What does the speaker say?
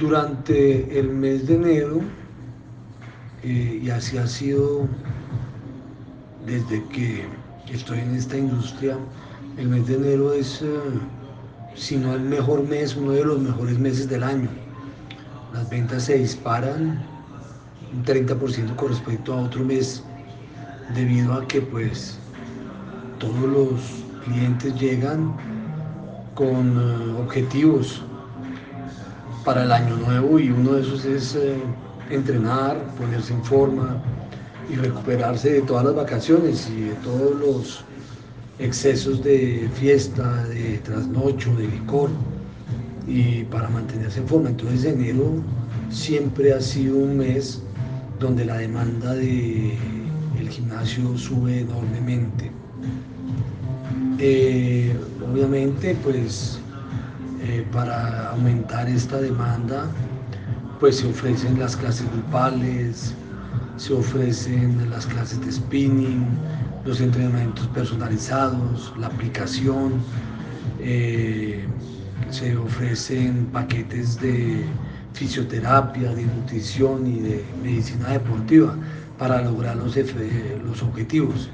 Durante el mes de enero, eh, y así ha sido desde que estoy en esta industria, el mes de enero es, eh, si no el mejor mes, uno de los mejores meses del año. Las ventas se disparan un 30% con respecto a otro mes, debido a que pues todos los clientes llegan con eh, objetivos para el año nuevo y uno de esos es eh, entrenar, ponerse en forma y recuperarse de todas las vacaciones y de todos los excesos de fiesta, de trasnocho, de licor y para mantenerse en forma. Entonces enero siempre ha sido un mes donde la demanda del el gimnasio sube enormemente. Eh, obviamente pues eh, para aumentar esta demanda, pues se ofrecen las clases grupales, se ofrecen las clases de spinning, los entrenamientos personalizados, la aplicación, eh, se ofrecen paquetes de fisioterapia, de nutrición y de medicina deportiva para lograr los, los objetivos.